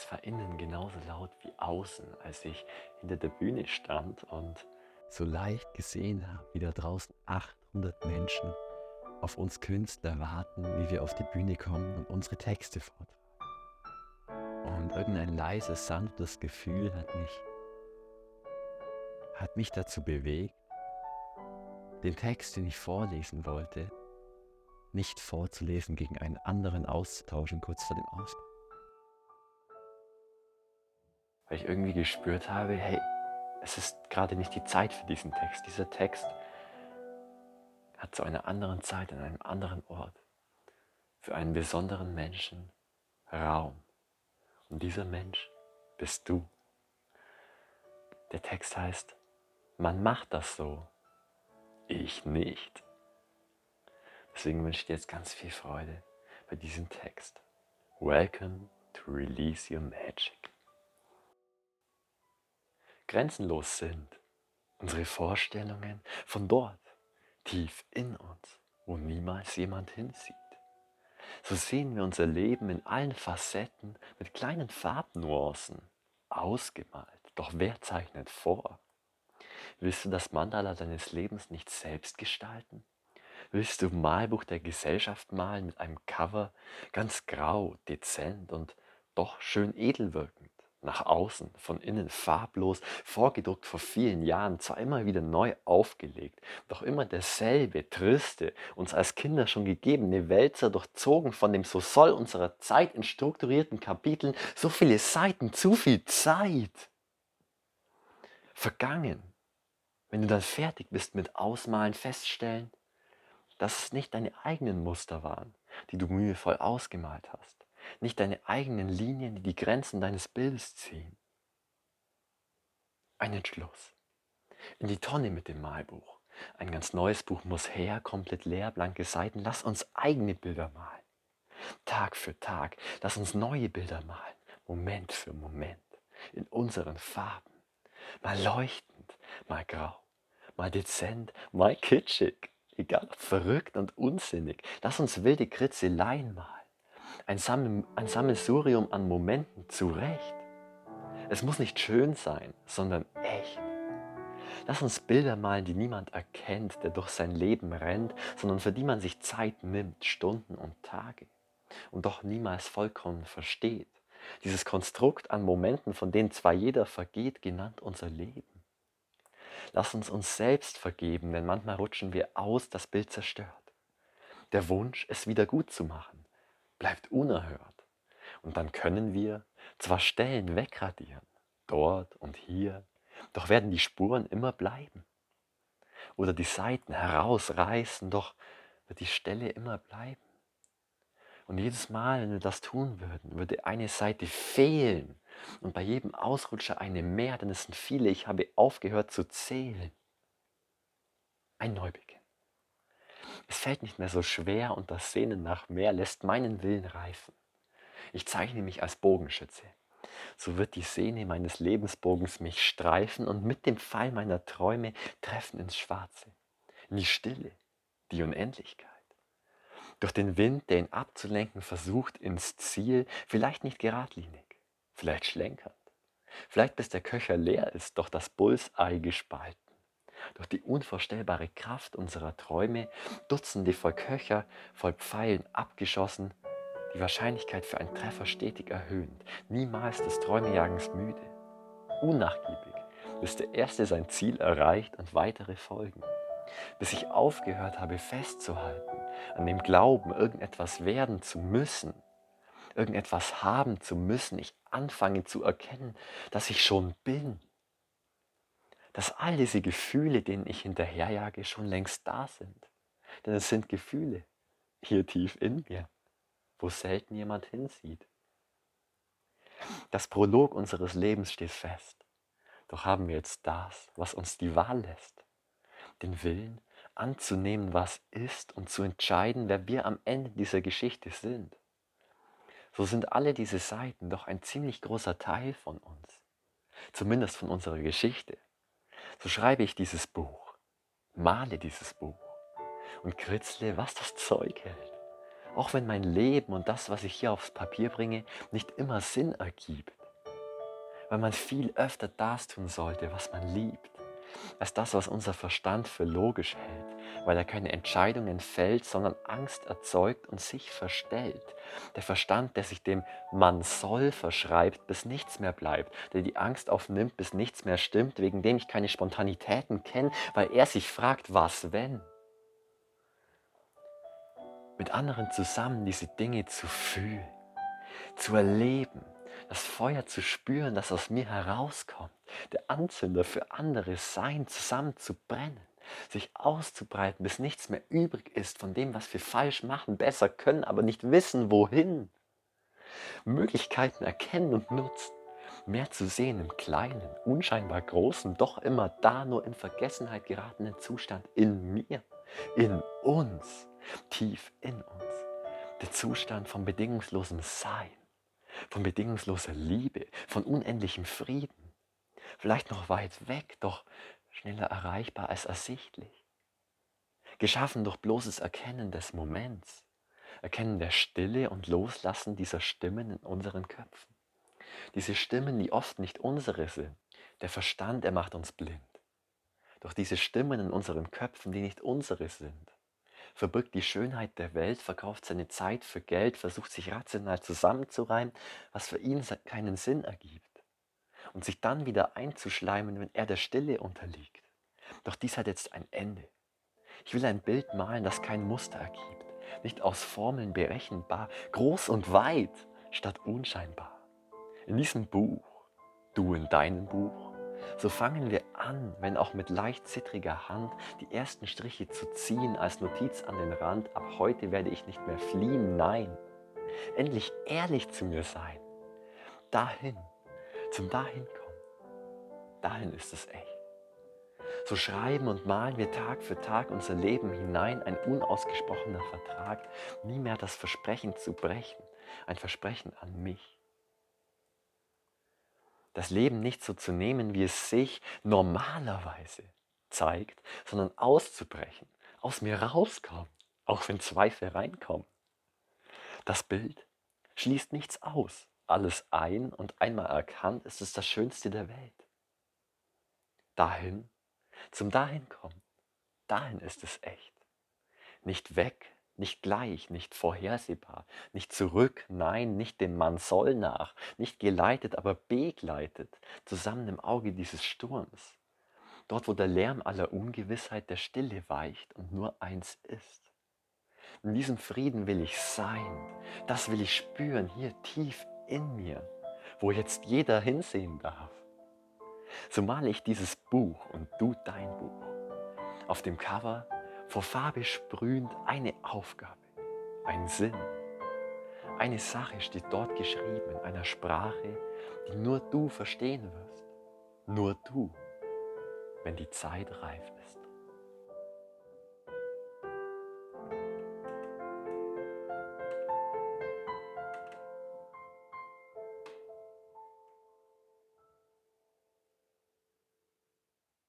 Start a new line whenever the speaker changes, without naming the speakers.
Es war innen genauso laut wie außen, als ich hinter der Bühne stand und so leicht gesehen habe, wie da draußen 800 Menschen auf uns Künstler warten, wie wir auf die Bühne kommen und unsere Texte vortragen. Und irgendein leises, sanftes Gefühl hat mich, hat mich dazu bewegt, den Text, den ich vorlesen wollte, nicht vorzulesen, gegen einen anderen auszutauschen, kurz vor dem Ausbruch. Weil ich irgendwie gespürt habe, hey, es ist gerade nicht die Zeit für diesen Text. Dieser Text hat zu einer anderen Zeit, an einem anderen Ort, für einen besonderen Menschen Raum. Und dieser Mensch bist du. Der Text heißt, man macht das so, ich nicht. Deswegen wünsche ich dir jetzt ganz viel Freude bei diesem Text. Welcome to Release Your Magic. Grenzenlos sind unsere Vorstellungen von dort, tief in uns, wo niemals jemand hinsieht. So sehen wir unser Leben in allen Facetten mit kleinen Farbnuancen ausgemalt. Doch wer zeichnet vor? Willst du das Mandala deines Lebens nicht selbst gestalten? Willst du Malbuch der Gesellschaft malen mit einem Cover, ganz grau, dezent und doch schön edel wirkend? Nach außen, von innen farblos, vorgedruckt vor vielen Jahren, zwar immer wieder neu aufgelegt, doch immer derselbe, triste, uns als Kinder schon gegebene Wälzer, durchzogen von dem so soll unserer Zeit in strukturierten Kapiteln, so viele Seiten, zu viel Zeit. Vergangen, wenn du dann fertig bist mit Ausmalen, feststellen, dass es nicht deine eigenen Muster waren, die du mühevoll ausgemalt hast nicht deine eigenen Linien, die die Grenzen deines Bildes ziehen. Ein Entschluss. In die Tonne mit dem Malbuch. Ein ganz neues Buch muss her, komplett leer, blanke Seiten. Lass uns eigene Bilder malen. Tag für Tag. Lass uns neue Bilder malen. Moment für Moment. In unseren Farben. Mal leuchtend, mal grau, mal dezent, mal kitschig. Egal, verrückt und unsinnig. Lass uns wilde Kritzeleien malen ein, Sammel, ein Sammelsurium an Momenten zurecht. Es muss nicht schön sein, sondern echt. Lass uns Bilder malen, die niemand erkennt, der durch sein Leben rennt, sondern für die man sich Zeit nimmt, Stunden und Tage und doch niemals vollkommen versteht. Dieses Konstrukt an Momenten, von denen zwar jeder vergeht, genannt unser Leben. Lass uns uns selbst vergeben, denn manchmal rutschen wir aus, das Bild zerstört. Der Wunsch, es wieder gut zu machen bleibt unerhört. Und dann können wir zwar Stellen wegradieren, dort und hier, doch werden die Spuren immer bleiben. Oder die Seiten herausreißen, doch wird die Stelle immer bleiben. Und jedes Mal, wenn wir das tun würden, würde eine Seite fehlen und bei jedem Ausrutscher eine mehr, denn es sind viele, ich habe aufgehört zu zählen. Ein Neubeginn. Es fällt nicht mehr so schwer und das Sehnen nach mehr lässt meinen Willen reifen. Ich zeichne mich als Bogenschütze. So wird die Sehne meines Lebensbogens mich streifen und mit dem Pfeil meiner Träume treffen ins Schwarze, in die Stille, die Unendlichkeit. Durch den Wind, der ihn abzulenken versucht, ins Ziel, vielleicht nicht geradlinig, vielleicht schlenkernd, vielleicht bis der Köcher leer ist, doch das Bullseye gespalten durch die unvorstellbare Kraft unserer Träume Dutzende voll Köcher, voll Pfeilen abgeschossen, die Wahrscheinlichkeit für einen Treffer stetig erhöhend, niemals des Träumejagens müde, unnachgiebig, bis der Erste sein Ziel erreicht und weitere folgen, bis ich aufgehört habe festzuhalten, an dem Glauben, irgendetwas werden zu müssen, irgendetwas haben zu müssen, ich anfange zu erkennen, dass ich schon bin dass all diese Gefühle, denen ich hinterherjage, schon längst da sind. Denn es sind Gefühle hier tief in mir, wo selten jemand hinsieht. Das Prolog unseres Lebens steht fest. Doch haben wir jetzt das, was uns die Wahl lässt. Den Willen anzunehmen, was ist und zu entscheiden, wer wir am Ende dieser Geschichte sind. So sind alle diese Seiten doch ein ziemlich großer Teil von uns. Zumindest von unserer Geschichte so schreibe ich dieses Buch, male dieses Buch und kritzle, was das Zeug hält. Auch wenn mein Leben und das, was ich hier aufs Papier bringe, nicht immer Sinn ergibt. Weil man viel öfter das tun sollte, was man liebt, als das, was unser Verstand für logisch hält, weil er keine Entscheidungen fällt, sondern Angst erzeugt und sich verstellt. Der Verstand, der sich dem man soll verschreibt, bis nichts mehr bleibt, der die Angst aufnimmt, bis nichts mehr stimmt, wegen dem ich keine Spontanitäten kenne, weil er sich fragt, was wenn mit anderen zusammen diese Dinge zu fühlen, zu erleben, das Feuer zu spüren, das aus mir herauskommt, der Anzünder für andere sein, zusammen zu brennen, sich auszubreiten, bis nichts mehr übrig ist von dem, was wir falsch machen, besser können, aber nicht wissen, wohin. Möglichkeiten erkennen und nutzen, mehr zu sehen im kleinen, unscheinbar großen, doch immer da nur in Vergessenheit geratenen Zustand in mir, in uns tief in uns. Der Zustand von bedingungslosem Sein, von bedingungsloser Liebe, von unendlichem Frieden. Vielleicht noch weit weg, doch schneller erreichbar als ersichtlich. Geschaffen durch bloßes Erkennen des Moments, Erkennen der Stille und Loslassen dieser Stimmen in unseren Köpfen. Diese Stimmen, die oft nicht unsere sind. Der Verstand, er macht uns blind. Doch diese Stimmen in unseren Köpfen, die nicht unsere sind, verbirgt die Schönheit der Welt, verkauft seine Zeit für Geld, versucht sich rational zusammenzureimen, was für ihn keinen Sinn ergibt. Und sich dann wieder einzuschleimen, wenn er der Stille unterliegt. Doch dies hat jetzt ein Ende. Ich will ein Bild malen, das kein Muster ergibt, nicht aus Formeln berechenbar, groß und weit statt unscheinbar. In diesem Buch, du in deinem Buch, so fangen wir an, wenn auch mit leicht zittriger Hand, die ersten Striche zu ziehen als Notiz an den Rand. Ab heute werde ich nicht mehr fliehen, nein. Endlich ehrlich zu mir sein. Dahin, zum Dahinkommen. Dahin ist es echt. So schreiben und malen wir Tag für Tag unser Leben hinein, ein unausgesprochener Vertrag, nie mehr das Versprechen zu brechen, ein Versprechen an mich das Leben nicht so zu nehmen, wie es sich normalerweise zeigt, sondern auszubrechen, aus mir rauskommen, auch wenn Zweifel reinkommen. Das Bild schließt nichts aus, alles ein und einmal erkannt ist es das Schönste der Welt. Dahin, zum Dahinkommen, dahin ist es echt. Nicht weg, nicht gleich, nicht vorhersehbar, nicht zurück, nein, nicht dem Mann soll nach, nicht geleitet, aber begleitet, zusammen im Auge dieses Sturms. Dort, wo der Lärm aller Ungewissheit der Stille weicht und nur eins ist. In diesem Frieden will ich sein, das will ich spüren, hier tief in mir, wo jetzt jeder hinsehen darf. So male ich dieses Buch und du dein Buch. Auf dem Cover vor Farbe sprühend eine Aufgabe, ein Sinn. Eine Sache steht dort geschrieben in einer Sprache, die nur du verstehen wirst. Nur du, wenn die Zeit reif ist.